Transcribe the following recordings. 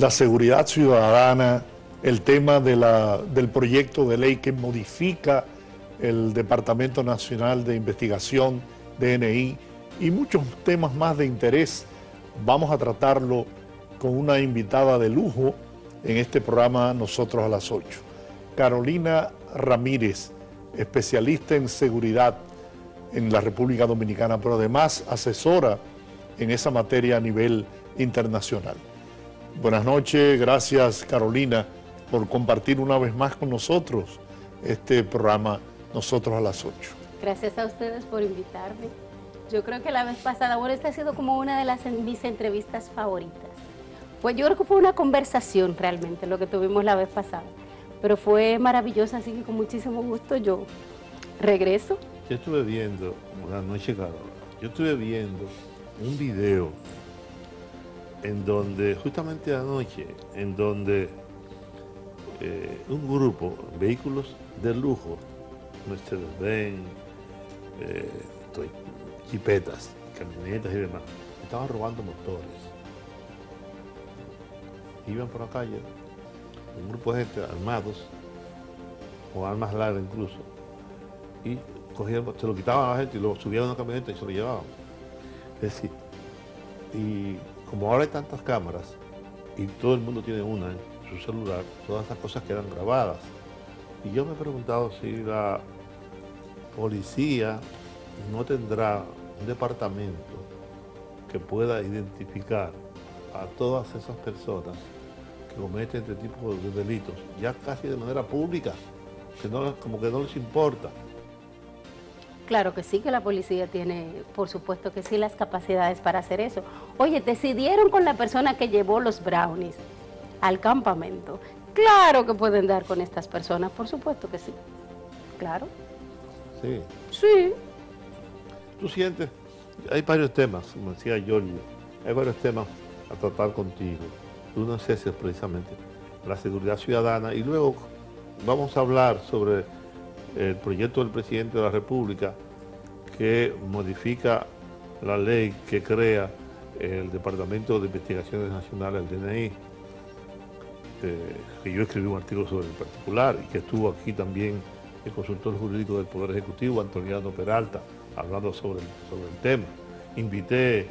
la seguridad ciudadana, el tema del proyecto de ley que modifica el Departamento Nacional de Investigación, DNI, y muchos temas más de interés. Vamos a tratarlo con una invitada de lujo en este programa Nosotros a las 8. Carolina Ramírez, especialista en seguridad en la República Dominicana, pero además asesora en esa materia a nivel internacional. Buenas noches, gracias Carolina por compartir una vez más con nosotros este programa Nosotros a las 8. Gracias a ustedes por invitarme. Yo creo que la vez pasada, bueno, esta ha sido como una de las mis entrevistas favoritas. Pues yo creo que fue una conversación realmente lo que tuvimos la vez pasada, pero fue maravillosa, así que con muchísimo gusto yo regreso. Yo estuve viendo, una noche, yo estuve viendo un video en donde, justamente anoche, en donde eh, un grupo, vehículos de lujo, Mercedes-Benz, eh, jipetas, camionetas y demás, estaban robando motores. Iban por la calle, un grupo de gente armados, con armas largas incluso, y cogían, se lo quitaban a la gente y lo subían a una camioneta y se lo llevaban. Es decir, y como ahora hay tantas cámaras y todo el mundo tiene una en su celular, todas esas cosas quedan grabadas. Y yo me he preguntado si la policía no tendrá un departamento que pueda identificar a todas esas personas que cometen este tipo de delitos, ya casi de manera pública, que no, como que no les importa. Claro que sí, que la policía tiene, por supuesto que sí, las capacidades para hacer eso. Oye, decidieron con la persona que llevó los brownies al campamento. Claro que pueden dar con estas personas, por supuesto que sí. Claro. Sí. Sí. Tú sientes, hay varios temas, como decía Giorgio, hay varios temas a tratar contigo. Uno es ese precisamente, la seguridad ciudadana. Y luego vamos a hablar sobre el proyecto del presidente de la República que modifica la ley que crea el Departamento de Investigaciones Nacionales, el DNI, eh, que yo escribí un artículo sobre el particular y que estuvo aquí también el consultor jurídico del Poder Ejecutivo, Antoniano Peralta, hablando sobre el, sobre el tema. Invité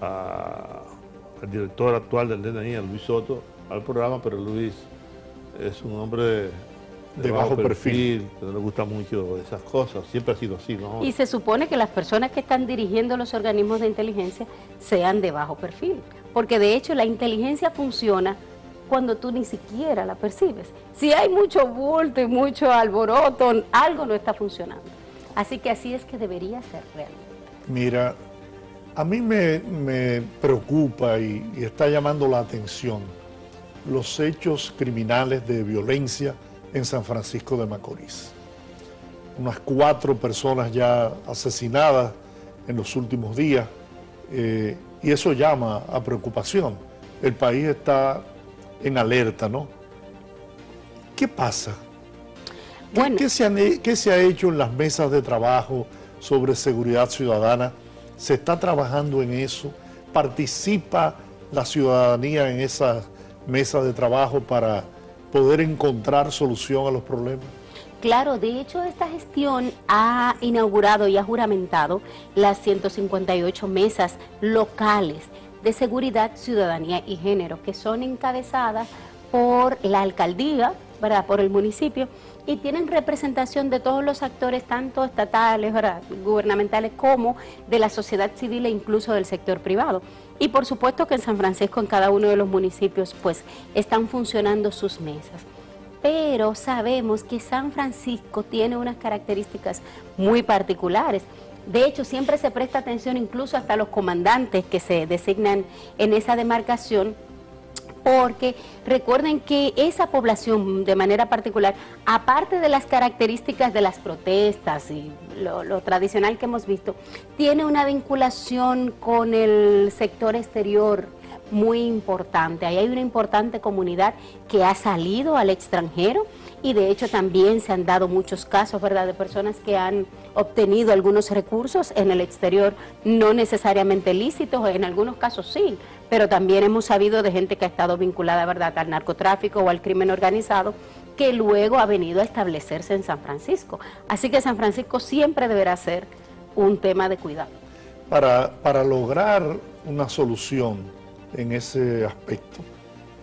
al director actual del DNI, a Luis Soto, al programa, pero Luis es un hombre de, bajo, perfil, que no le gusta mucho esas cosas, siempre ha sido así, ¿no? Y se supone que las personas que están dirigiendo los organismos de inteligencia sean de bajo perfil, porque de hecho la inteligencia funciona cuando tú ni siquiera la percibes. Si hay mucho bulto y mucho alboroto, algo no está funcionando. Así que así es que debería ser realmente. Mira, a mí me, preocupa y está llamando la atención los hechos criminales de violencia en San Francisco de Macorís. Unas cuatro personas ya asesinadas en los últimos días eh, y eso llama a preocupación. El país está en alerta, ¿no? ¿Qué pasa? ¿Qué, se ¿Qué se ha hecho en las mesas de trabajo sobre seguridad ciudadana? ¿Se está trabajando en eso? ¿Participa la ciudadanía en esas mesas de trabajo para poder encontrar solución a los problemas? Claro, de hecho esta gestión ha inaugurado y ha juramentado las 158 mesas locales de seguridad, ciudadanía y género, que son encabezadas por la alcaldía, ¿verdad? por el municipio, y tienen representación de todos los actores, tanto estatales, gubernamentales, como de la sociedad civil e incluso del sector privado. Y por supuesto que en San Francisco, en cada uno de los municipios, pues están funcionando sus mesas. Pero sabemos que San Francisco tiene unas características muy particulares. De hecho, siempre se presta atención incluso hasta los comandantes que se designan en esa demarcación porque recuerden que esa población de manera particular, aparte de las características de las protestas y lo, tradicional que hemos visto, tiene una vinculación con el sector exterior muy importante. Ahí hay una importante comunidad que ha salido al extranjero y de hecho también se han dado muchos casos, ¿verdad?, de personas que han obtenido algunos recursos en el exterior, no necesariamente lícitos, en algunos casos sí, pero también hemos sabido de gente que ha estado vinculada, ¿verdad?, al narcotráfico o al crimen organizado que luego ha venido a establecerse en San Francisco. Así que San Francisco siempre deberá ser un tema de cuidado. Para, para lograr una solución en ese aspecto,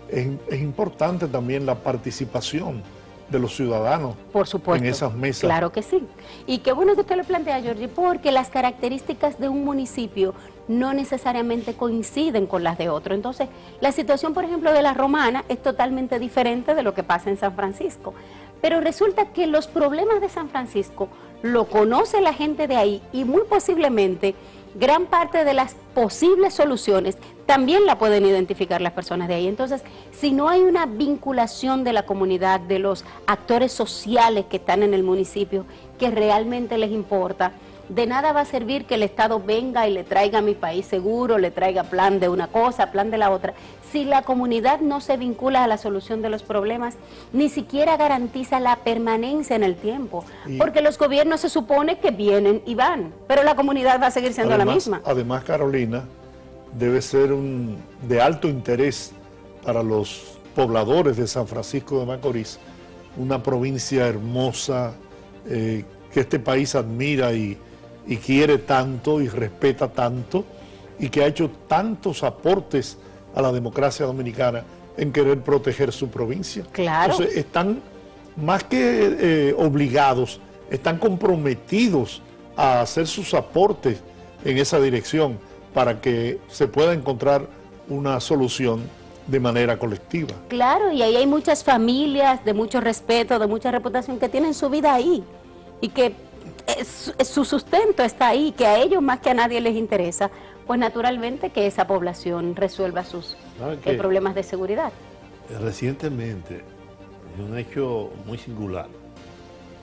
es, es importante también la participación de los ciudadanos Por supuesto. en esas mesas. Claro que sí. Y qué bueno que usted lo plantea, Georgie, porque las características de un municipio no necesariamente coinciden con las de otro. Entonces, la situación, por ejemplo, de la romana es totalmente diferente de lo que pasa en San Francisco. Pero resulta que los problemas de San Francisco lo conoce la gente de ahí y muy posiblemente gran parte de las posibles soluciones también la pueden identificar las personas de ahí. Entonces, si no hay una vinculación de la comunidad, de los actores sociales que están en el municipio, que realmente les importa, de nada va a servir que el Estado venga y le traiga a mi país seguro, le traiga plan de una cosa, plan de la otra. Si la comunidad no se vincula a la solución de los problemas, ni siquiera garantiza la permanencia en el tiempo. Y- Porque los gobiernos se supone que vienen y van, pero la comunidad va a seguir siendo la misma. Además, Carolina, debe ser un, de alto interés para los pobladores de San Francisco de Macorís, una provincia hermosa eh, que este país admira y, y quiere tanto y respeta tanto y que ha hecho tantos aportes a la democracia dominicana en querer proteger su provincia. Claro. Entonces, están más que eh, obligados, están comprometidos a hacer sus aportes en esa dirección para que se pueda encontrar una solución de manera colectiva. Claro, y ahí hay muchas familias de mucho respeto, de mucha reputación que tienen su vida ahí y que es- su sustento está ahí, que a ellos más que a nadie les interesa, pues naturalmente que esa población resuelva sus ¿Saben eh, problemas de seguridad. Recientemente, en un hecho muy singular,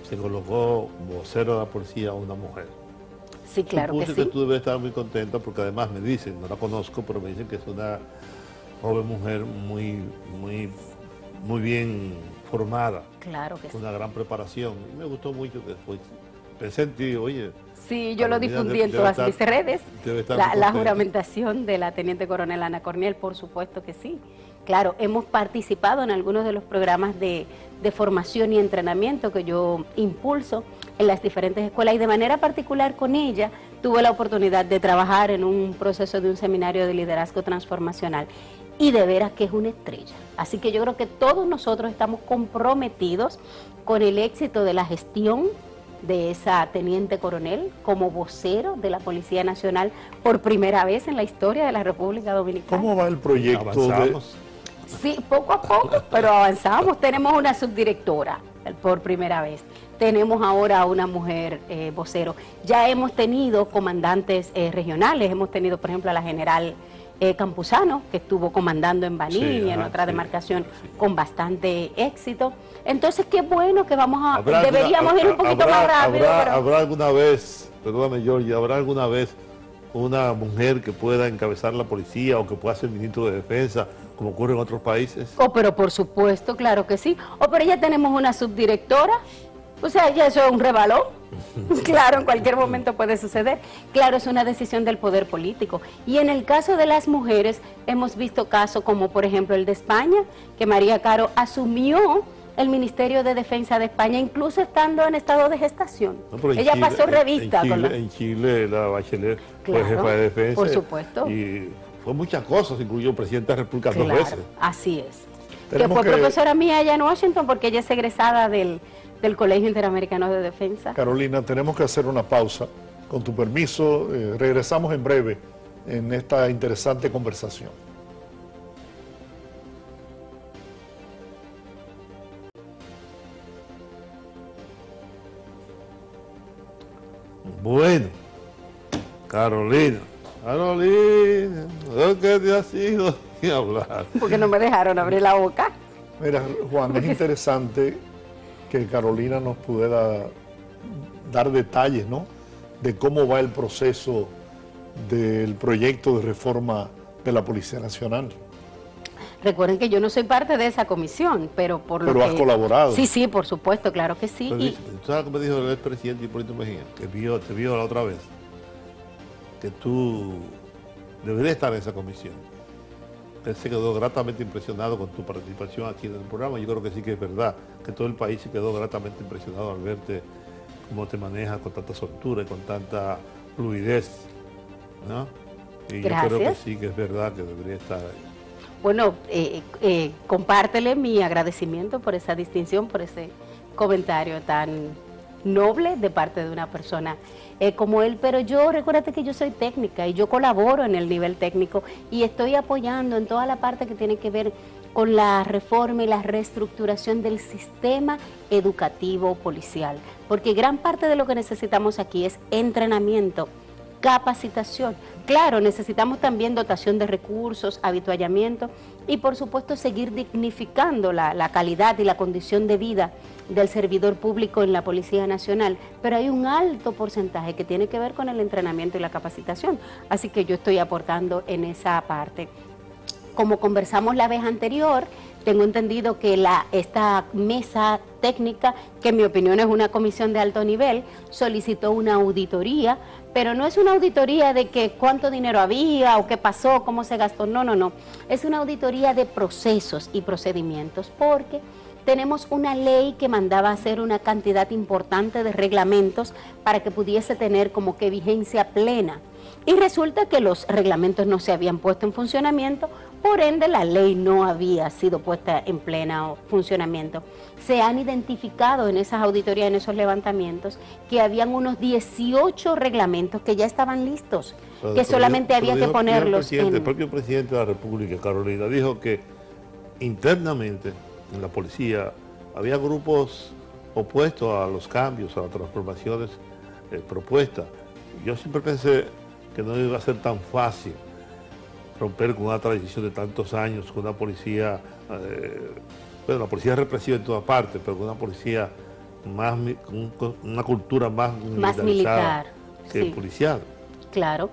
se colocó vocero de la policía a una mujer. Sí, claro que Supuse sí. tú debes estar muy contenta porque además me dicen, no la conozco, pero me dicen que es una joven mujer muy, muy, muy bien formada, Claro que sí. con una gran preparación. Y me gustó mucho que fue. Pensé en ti, oye, Sí, yo lo difundí en todas estar- mis redes. La, la juramentación de la teniente coronel Ana Corniel, por supuesto que sí. Claro, hemos participado en algunos de los programas de, de formación y entrenamiento que yo impulso en las diferentes escuelas y de manera particular con ella tuve la oportunidad de trabajar en un proceso de un seminario de liderazgo transformacional y de veras que es una estrella. Así que yo creo que todos nosotros estamos comprometidos con el éxito de la gestión de esa teniente coronel como vocero de la Policía Nacional por primera vez en la historia de la República Dominicana. ¿Cómo va el proyecto? de-. Sí, poco a poco, pero avanzamos. Tenemos una subdirectora por primera vez. Tenemos ahora una mujer eh, vocero. Ya hemos tenido comandantes eh, regionales. Hemos tenido, por ejemplo, a la general eh, Campuzano, que estuvo comandando en Baní Sí, y en ajá, otra sí, demarcación sí. con bastante éxito. Entonces, qué bueno que vamos a... ¿Habrá alguna- deberíamos ir un poquito habrá- más rápido. Habrá, pero- habrá alguna vez, perdóname Georgie, habrá alguna vez una mujer que pueda encabezar la policía o que pueda ser ministro de defensa, como ocurre en otros países? Oh, pero por supuesto, claro que sí. Oh, pero ya tenemos una subdirectora. O sea, ya eso es un rebalón. claro, en cualquier momento puede suceder. Claro, es una decisión del poder político. Y en el caso de las mujeres, hemos visto casos como, por ejemplo, el de España, que María Caro asumió el Ministerio de Defensa de España, incluso estando en estado de gestación. No, Ella Chile- pasó revista En con Chile, la- en Chile la Bachelet Claro, fue jefa de defensa. por supuesto. Y fue muchas cosas, incluyó presidenta de la República dos veces. así es. Que fue que- profesora mía allá en Washington porque ella es egresada del, del Colegio Interamericano de Defensa. Carolina, tenemos que hacer una pausa. Con tu permiso, eh, regresamos en breve en esta interesante conversación. Bueno, Carolina, Carolina, ¿de qué te has ido sin hablar? Porque no me dejaron abrir la boca. Mira, Juan, es interesante que Carolina nos pudiera dar detalles, ¿no? De cómo va el proceso del proyecto de reforma de la Policía Nacional. Recuerden que yo no soy parte de esa comisión, pero por lo Pero que... has colaborado. Sí, sí, por supuesto, claro que sí. Pero y- ¿Tú sabes lo que me dijo el expresidente Hipólito Mejía? Que vio, te vio la otra vez. Que tú deberías estar en esa comisión. Él se quedó gratamente impresionado con tu participación aquí en el programa. Yo creo que sí que es verdad, que todo el país se quedó gratamente impresionado al verte cómo te manejas con tanta soltura y con tanta fluidez. ¿no? Y yo creo que sí que es verdad que debería estar ahí. Bueno, eh, eh, compártele mi agradecimiento por esa distinción, por ese comentario tan noble de parte de una persona eh, como él. Pero yo, recuérdate que yo soy técnica y yo colaboro en el nivel técnico y estoy apoyando en toda la parte que tiene que ver con la reforma y la reestructuración del sistema educativo policial. Porque gran parte de lo que necesitamos aquí es entrenamiento capacitación. Claro, necesitamos también dotación de recursos, habituallamiento y por supuesto seguir dignificando la, la calidad y la condición de vida del servidor público en la Policía Nacional, pero hay un alto porcentaje que tiene que ver con el entrenamiento y la capacitación, así que yo estoy aportando en esa parte. Como conversamos la vez anterior, tengo entendido que la, esta mesa técnica, que en mi opinión es una comisión de alto nivel, solicitó una auditoría, pero no es una auditoría de que cuánto dinero había o qué pasó, cómo se gastó, no, no, no. Es una auditoría de procesos y procedimientos, porque tenemos una ley que mandaba hacer una cantidad importante de reglamentos para que pudiese tener como que vigencia plena. Y resulta que los reglamentos no se habían puesto en funcionamiento, por ende la ley no había sido puesta en pleno funcionamiento. Se han identificado en esas auditorías, en esos levantamientos, que habían unos 18 reglamentos que ya estaban listos, Pero- que pero solamente había que el ponerlos El en... propio presidente de la República, Carolina, dijo que internamente en la policía había grupos opuestos a los cambios, a las transformaciones eh, propuestas. Yo siempre pensé que no iba a ser tan fácil romper con una tradición de tantos años, con una policía, eh, bueno, la policía es represiva en toda parte, pero con una policía más, con un- con una cultura más, Más militar, que sí. policial. Claro.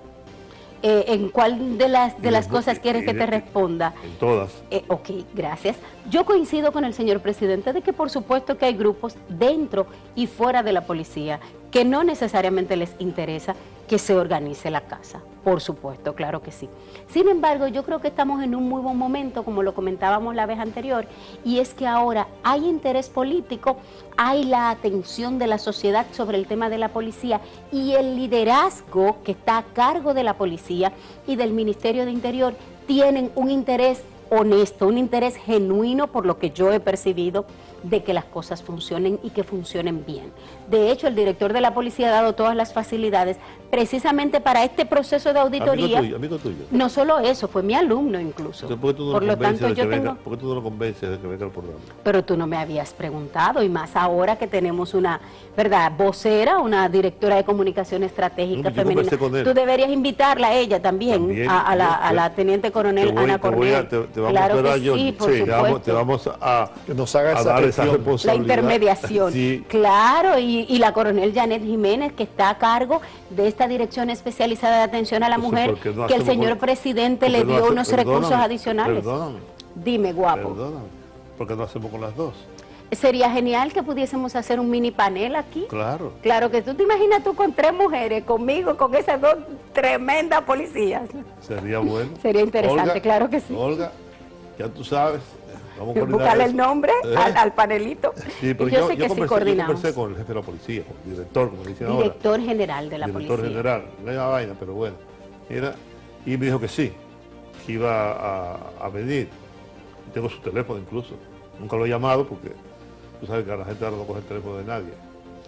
Eh, ¿En cuál de las, de las cosas quieres que te responda? En todas. Eh, ok, gracias. Yo coincido con el señor presidente de que por supuesto que hay grupos dentro y fuera de la policía que no necesariamente les interesa que se organice la casa. Por supuesto, claro que sí. Sin embargo, yo creo que estamos en un muy buen momento, como lo comentábamos la vez anterior, y es que ahora hay interés político, hay la atención de la sociedad sobre el tema de la policía y el liderazgo que está a cargo de la policía y del Ministerio de Interior tienen un interés honesto, un interés genuino por lo que yo he percibido de que las cosas funcionen y que funcionen bien. De hecho, el director de la policía ha dado todas las facilidades precisamente para este proceso de auditoría. Amigo tuyo, amigo tuyo. No solo eso, fue mi alumno incluso. Entonces, ¿por qué tú no Por lo convences tanto, de que yo venga? tengo... ¿Por qué tú no lo convences de que venga al programa? Pero tú no me habías preguntado, y más ahora que tenemos una, ¿verdad?, vocera, una directora de comunicación estratégica yo femenina. conversé con él. Tú deberías invitarla a ella también, También, a, a la, yo- a la teniente coronel Te voy- Ana te voy Cornel. a- te, te vamos claro a que sí, por Sí, te vamos, te vamos a, Que nos haga a esa dar esa la intermediación. Sí, Claro, y, y la coronel Janet Jiménez, que está a cargo de esta Dirección Especializada de Atención a la Entonces, Mujer, ¿por qué no que el señor presidente ¿por le no dio hace- unos recursos adicionales. Perdóname, Dime, guapo. perdóname. ¿Por qué no hacemos con las dos? Sería genial que pudiésemos hacer un mini panel aquí. Claro. Claro que tú te imaginas tú con tres mujeres, conmigo, con esas dos tremendas policías. Sería bueno. Sería interesante, claro que sí. Olga, ya tú sabes. Vamos a coordinar Buscarle el nombre ¿Eh? al, al panelito. Sí, pero y yo, yo, sé yo que sí conversé, yo coordinamos. conversé con el jefe de la policía, con el director, como dicen ahora. Director general de la director policía. general, no hay una vaina, pero bueno. Mira, y me dijo que sí, que iba a, a venir. Tengo su teléfono incluso. Nunca lo he llamado porque tú sabes que a la gente ahora no coge el teléfono de nadie.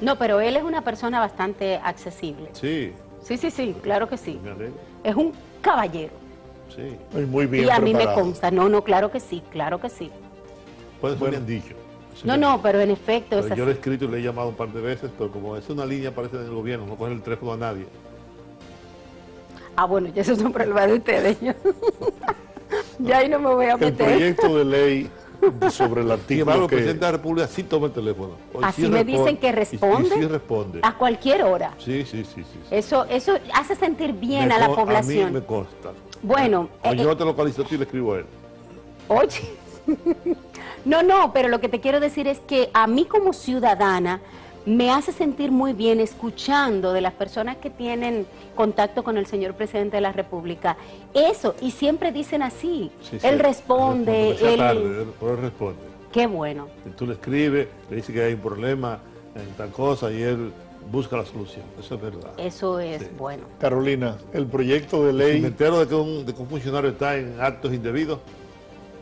No, pero él es una persona bastante accesible. Sí, Sí, sí, sí, claro que sí. me. Es un caballero. Sí, Y muy bien y a mí me consta. No, no, claro que sí, claro que sí. Bueno. me han dicho. No, no, pero en efecto Pero es yo así. le he escrito y le he llamado un par de veces, pero como es una línea, parece del gobierno, no coge el teléfono a nadie. Ah, bueno, ya eso es un problema de ustedes. yo- ya ahí no me voy a El meter. proyecto de ley sobre el artículo embargo, el que... presidente de la República sí toma el teléfono. Hoy Así sí me responde. dicen que Y- y responde. sí responde. A cualquier hora. Sí, sí, sí, sí. sí. Eso, eso hace sentir bien Me a la población. A mí me consta. Bueno, O eh, yo te localizo a ti y le escribo a él. Oye, no, no, pero lo que te quiero decir es que a mí como ciudadana me hace sentir muy bien escuchando de las personas que tienen contacto con el señor presidente de la República eso, y siempre dicen así, Sí, sí, él responde, responde, él... tarde, pero él responde. Qué bueno. Y tú le escribes, le dices que hay un problema en tal cosa y él busca la solución. Eso es verdad. Eso es Sí. bueno. Carolina, el proyecto de Si ley... me entero de que, un, de que un funcionario está en actos indebidos,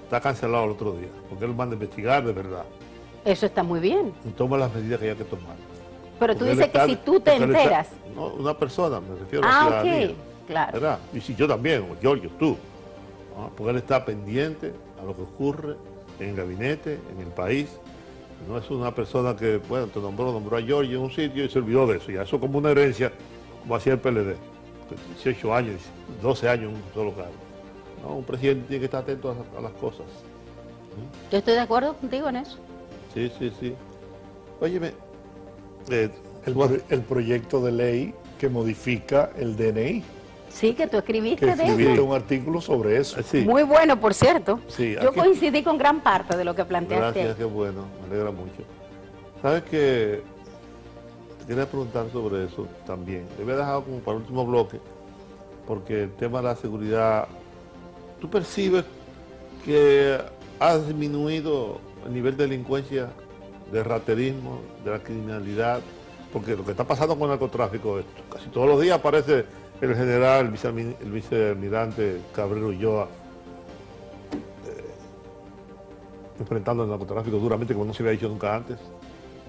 está cancelado el otro día, porque él manda a investigar de verdad Eso está muy bien. y toma las medidas que haya que tomar. Pero tú Porque dices que si tú te está- enteras. no, una persona, me refiero a la Ah, ciudadanía. claro. ¿verdad? Y si yo también, o Giorgio, tú, ¿no? porque él está pendiente a lo que ocurre en el gabinete, en el país. No es una persona que, bueno, te nombró, nombró a Giorgio en un sitio y se olvidó de eso. Ya eso como una herencia, como hacía el PLD. 18 años, 12 años en un solo cargo. No, un presidente tiene que estar atento a, a las cosas. Yo estoy de acuerdo contigo en eso. Sí, sí, sí. Óyeme, eh, el, el proyecto de ley que modifica el DNI, Sí, que tú escribiste que de escribiste eso. un artículo sobre eso. sí, Muy bueno, por cierto. Sí, Yo aquí- coincidí con gran parte de lo que planteaste. Gracias, qué bueno, me alegra mucho. Sabes que te quería preguntar sobre eso también. Te voy a dejar como para el último bloque, porque el tema de la seguridad, ¿tú percibes que ha disminuido el nivel de delincuencia, de raterismo, de la criminalidad? Porque lo que está pasando con el narcotráfico, esto, casi todos los días aparece el general, el, vicealmi- el vicealmirante Cabrero Ulloa enfrentando el narcotráfico duramente como no se había hecho nunca antes.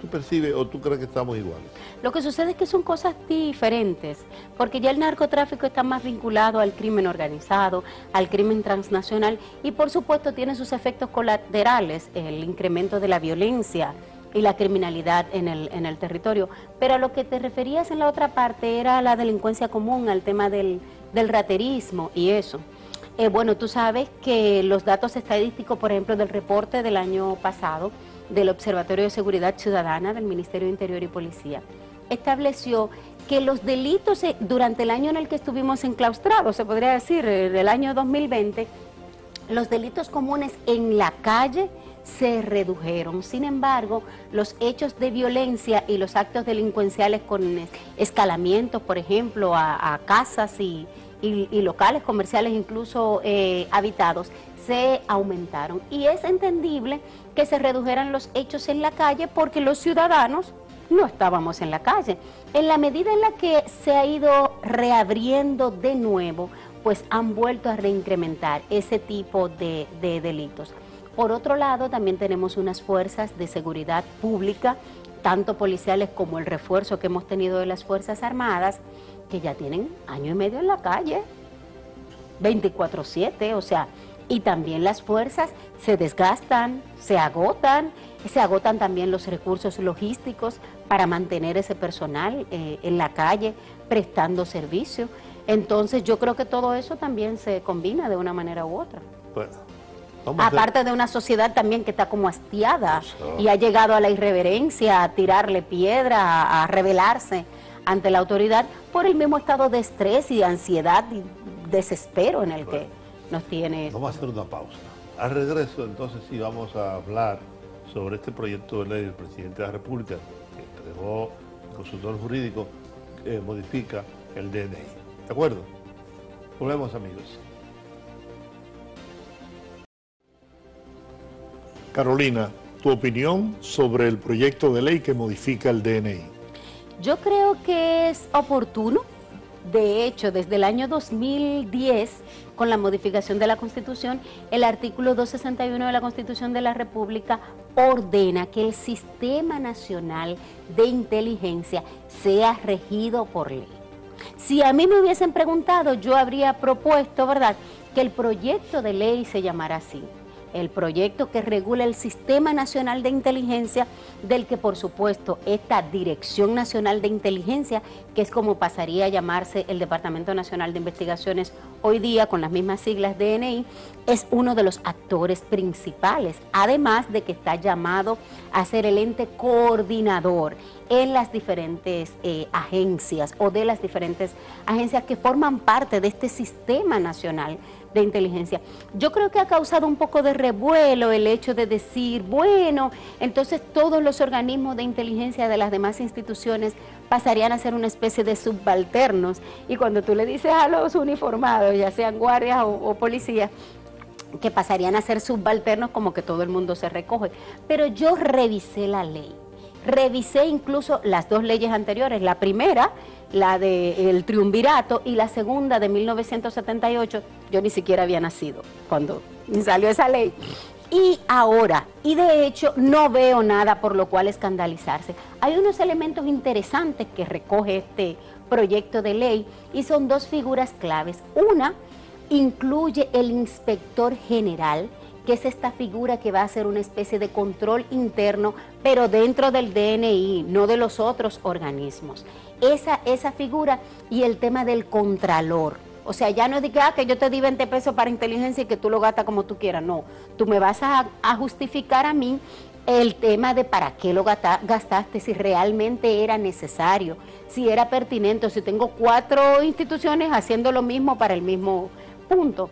¿Tú percibes o tú crees que estamos iguales? Lo que sucede es que son cosas diferentes, porque ya el narcotráfico está más vinculado al crimen organizado, al crimen transnacional y por supuesto tiene sus efectos colaterales, el incremento de la violencia y la criminalidad en el, en el territorio. Pero a lo que te referías en la otra parte era la delincuencia común, al tema del, del raterismo y eso. Eh, bueno, tú sabes que los datos estadísticos, por ejemplo, del reporte del año pasado del Observatorio de Seguridad Ciudadana del Ministerio de Interior y Policía, estableció que los delitos eh, durante el año en el que estuvimos enclaustrados, se podría decir, eh, del año 2020, los delitos comunes en la calle se redujeron. Sin embargo, los hechos de violencia y los actos delincuenciales con es- escalamientos, por ejemplo, a, casas y, locales comerciales, incluso eh, habitados, se aumentaron. Y es entendible que se redujeran los hechos en la calle porque los ciudadanos no estábamos en la calle. En la medida en la que se ha ido reabriendo de nuevo, pues han vuelto a reincrementar ese tipo de delitos. Por otro lado, también tenemos unas fuerzas de seguridad pública, tanto policiales como el refuerzo que hemos tenido de las Fuerzas Armadas, que ya tienen año y medio en la calle, 24/7, o sea, y también las fuerzas se desgastan, se agotan, se agotan también los recursos logísticos para mantener ese personal eh, en la calle prestando servicio. Entonces yo creo que todo eso también se combina de una manera u otra. Bueno, vamos Aparte de una sociedad también que está como hastiada Eso. y ha llegado a la irreverencia, a tirarle piedra, a, rebelarse ante la autoridad por el mismo estado de estrés y de ansiedad y desespero en el que nos tiene. Vamos a hacer una pausa. Al regreso, entonces sí vamos a hablar sobre este proyecto de ley del presidente de la República que dejó el consultor jurídico que modifica el DNI. ¿De acuerdo? Volvemos amigos. Carolina, tu opinión sobre el proyecto de ley que modifica el DNI. Yo creo que es oportuno. De hecho, desde el año 2010, con la modificación de la Constitución, el artículo 261 de la Constitución de la República ordena que el Sistema Nacional de Inteligencia sea regido por ley. Si a mí me hubiesen preguntado, yo habría propuesto, ¿verdad?, que el proyecto de ley se llamara así. El proyecto que regula el Sistema Nacional de Inteligencia, del que por supuesto esta Dirección Nacional de Inteligencia, que es como pasaría a llamarse el Departamento Nacional de Investigaciones hoy día con las mismas siglas DNI, es uno de los actores principales, además de que está llamado a ser el ente coordinador en las diferentes eh, agencias o de las diferentes agencias que forman parte de este sistema nacional de inteligencia. Yo creo que ha causado un poco de revuelo el hecho de decir, bueno, entonces todos los organismos de inteligencia de las demás instituciones pasarían a ser una especie de subalternos. Y cuando tú le dices a los uniformados, ya sean guardias o, policías, que pasarían a ser subalternos como que todo el mundo se recoge. Pero yo revisé la ley, revisé incluso las dos leyes anteriores. La primera la del triunvirato y la segunda de 1978, yo ni siquiera había nacido cuando salió esa ley. Y ahora, y de hecho no veo nada por lo cual escandalizarse. Hay unos elementos interesantes que recoge este proyecto de ley y son dos figuras claves. Una incluye el inspector general, que es esta figura que va a ser una especie de control interno, pero dentro del DNI, no de los otros organismos. Esa, esa figura y el tema del contralor. O sea, ya no es de que, ah, que yo te di 20 pesos para inteligencia y que tú lo gastas como tú quieras. No, tú me vas a, a justificar a mí el tema de para qué lo gastaste, si realmente era necesario, si era pertinente, si tengo cuatro instituciones haciendo lo mismo para el mismo punto.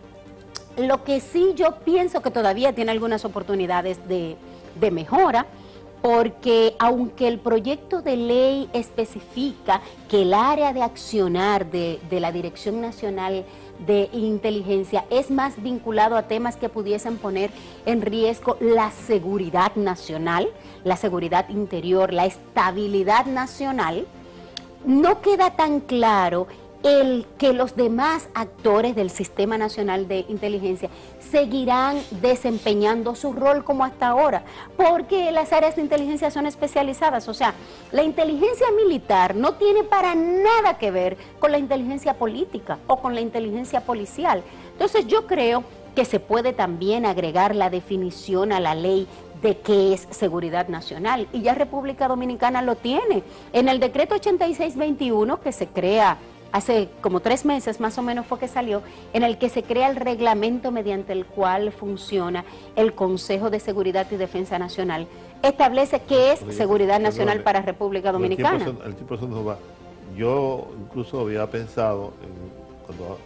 Lo que sí yo pienso que todavía tiene algunas oportunidades de, mejora, porque aunque el proyecto de ley especifica que el área de accionar de, de, la Dirección Nacional de Inteligencia es más vinculado a temas que pudiesen poner en riesgo la seguridad nacional, la seguridad interior, la estabilidad nacional, no queda tan claro el que los demás actores del Sistema Nacional de Inteligencia seguirán desempeñando su rol como hasta ahora, porque las áreas de inteligencia son especializadas, o sea, la inteligencia militar no tiene para nada que ver con la inteligencia política o con la inteligencia policial. Entonces yo creo que se puede también agregar la definición a la ley de qué es seguridad nacional. Y ya República Dominicana lo tiene. En el decreto 8621 que se crea hace como tres meses más o menos fue que salió, en el que se crea el reglamento mediante el cual funciona el Consejo de Seguridad y Defensa Nacional. Establece qué es seguridad nacional para República Dominicana. El tiempo, no va. Yo incluso había pensado, cuando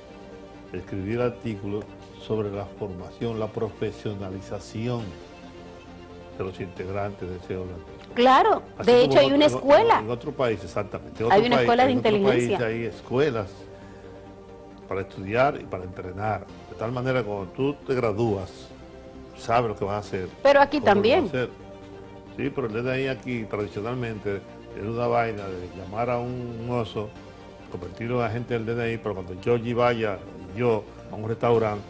escribí el artículo, sobre la formación, la profesionalización de los integrantes de ese órgano. Claro, de hecho hay una escuela. En otro país, exactamente. hay una escuela de inteligencia. País hay escuelas para estudiar y para entrenar. De tal manera que cuando tú te gradúas, sabes lo que vas a hacer. Pero aquí también. Sí, pero el DNI aquí tradicionalmente es una vaina de llamar a un oso, convertirlo en agente del DNI, pero cuando Georgie vaya, yo, a un restaurante,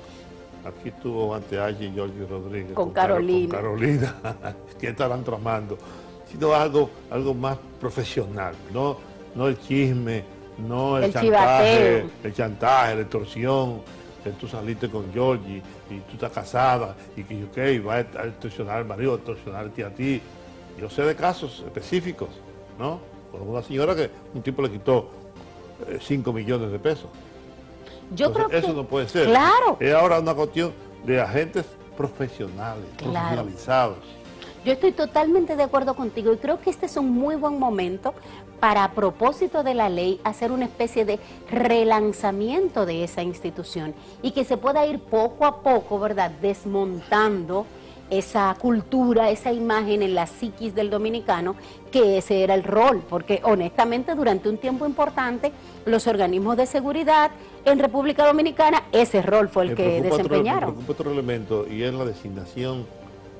aquí estuvo ante allí Georgie Rodríguez. Con, Carolina. Con Carolina, que estarán tramando sino algo, algo más profesional, no, no el chisme, no el, chantaje, el chantaje, la extorsión, que tú saliste con Georgie y tú estás casada y que ok, va a extorsionar al marido, a extorsionarte a ti. Yo sé de casos específicos, ¿no? Por una señora que un tipo le quitó 5 eh, millones de pesos. Yo creo que... Eso no puede ser. Claro. Es ahora una cuestión de agentes profesionales, profesionalizados. Yo estoy totalmente de acuerdo contigo y creo que este es un muy buen momento para, a propósito de la ley, hacer una especie de relanzamiento de esa institución y que se pueda ir poco a poco, ¿verdad?, desmontando esa cultura, esa imagen en la psiquis del dominicano, que ese era el rol, porque honestamente durante un tiempo importante los organismos de seguridad en República Dominicana, ese rol fue el que desempeñaron. Otro, otro elemento y es la designación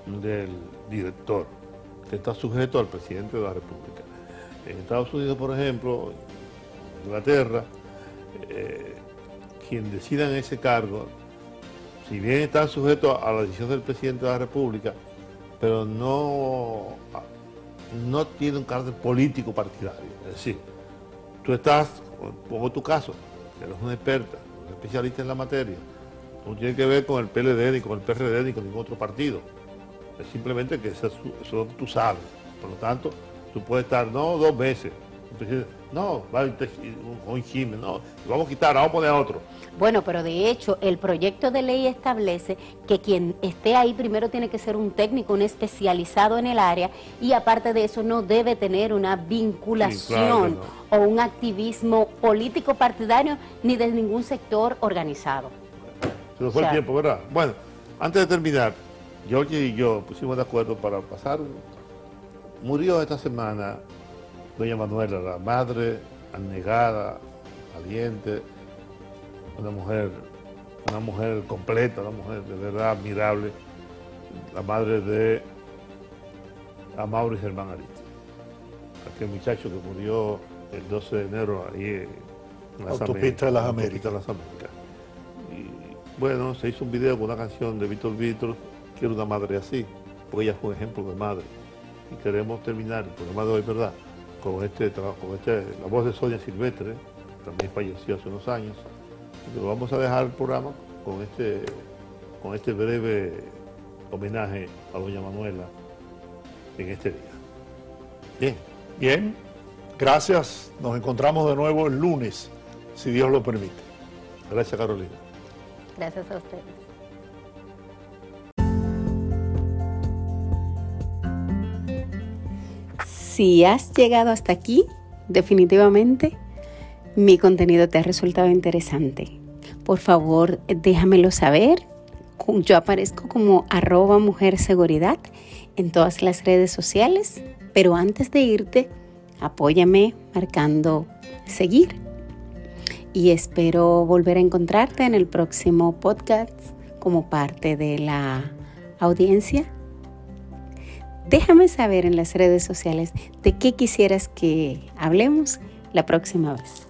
del director, que está sujeto al presidente de la República. En Estados Unidos, por ejemplo, en Inglaterra, eh, quien decida en ese cargo, si bien está sujeto a la decisión del presidente de la República, pero no, no tiene un carácter político partidario. Es decir, tú estás, pongo tu caso, eres una experta, un especialista en la materia, no tiene que ver con el PLD, ni con el PRD, ni con ningún otro partido. Es simplemente que eso, tú sabes. Por lo tanto, tú puedes estar no dos veces, No, va a un chisme, no, lo vamos a quitar, vamos a poner a otro. Bueno, pero de hecho el proyecto de ley establece que quien esté ahí primero tiene que ser un técnico, un especializado en el área y aparte de eso no debe tener una vinculación o un activismo político partidario ni de ningún sector organizado. Se nos fue el tiempo, ¿verdad? Bueno, antes de terminar, Georgie y yo pusimos de acuerdo para pasar. Murió esta semana doña Manuela, la madre anegada, valiente, una mujer, una mujer completa, una mujer de verdad admirable, la madre de Amaury Germán Arista, aquel muchacho que murió el 12 de enero ahí en la autopista de las Américas. Y bueno, se hizo un video con una canción de Víctor Víctor, quiero una madre así, porque ella fue un ejemplo de madre. Y queremos terminar el programa de hoy, ¿verdad? Con este trabajo, con este, la voz de Sonia Silvestre, también falleció hace unos años. Pero vamos a dejar el programa con este, con este breve homenaje a doña Manuela en este día. Bien. Bien, gracias. Nos encontramos de nuevo el lunes, si Dios lo permite. Gracias, Carolina. Gracias a ustedes. Si has llegado hasta aquí, definitivamente mi contenido te ha resultado interesante. Por favor, déjamelo saber. Yo aparezco como arroba mujer seguridad en todas las redes sociales, pero antes de irte, apóyame marcando seguir. Y espero volver a encontrarte en el próximo podcast como parte de la audiencia. Déjame saber en las redes sociales de qué quisieras que hablemos la próxima vez.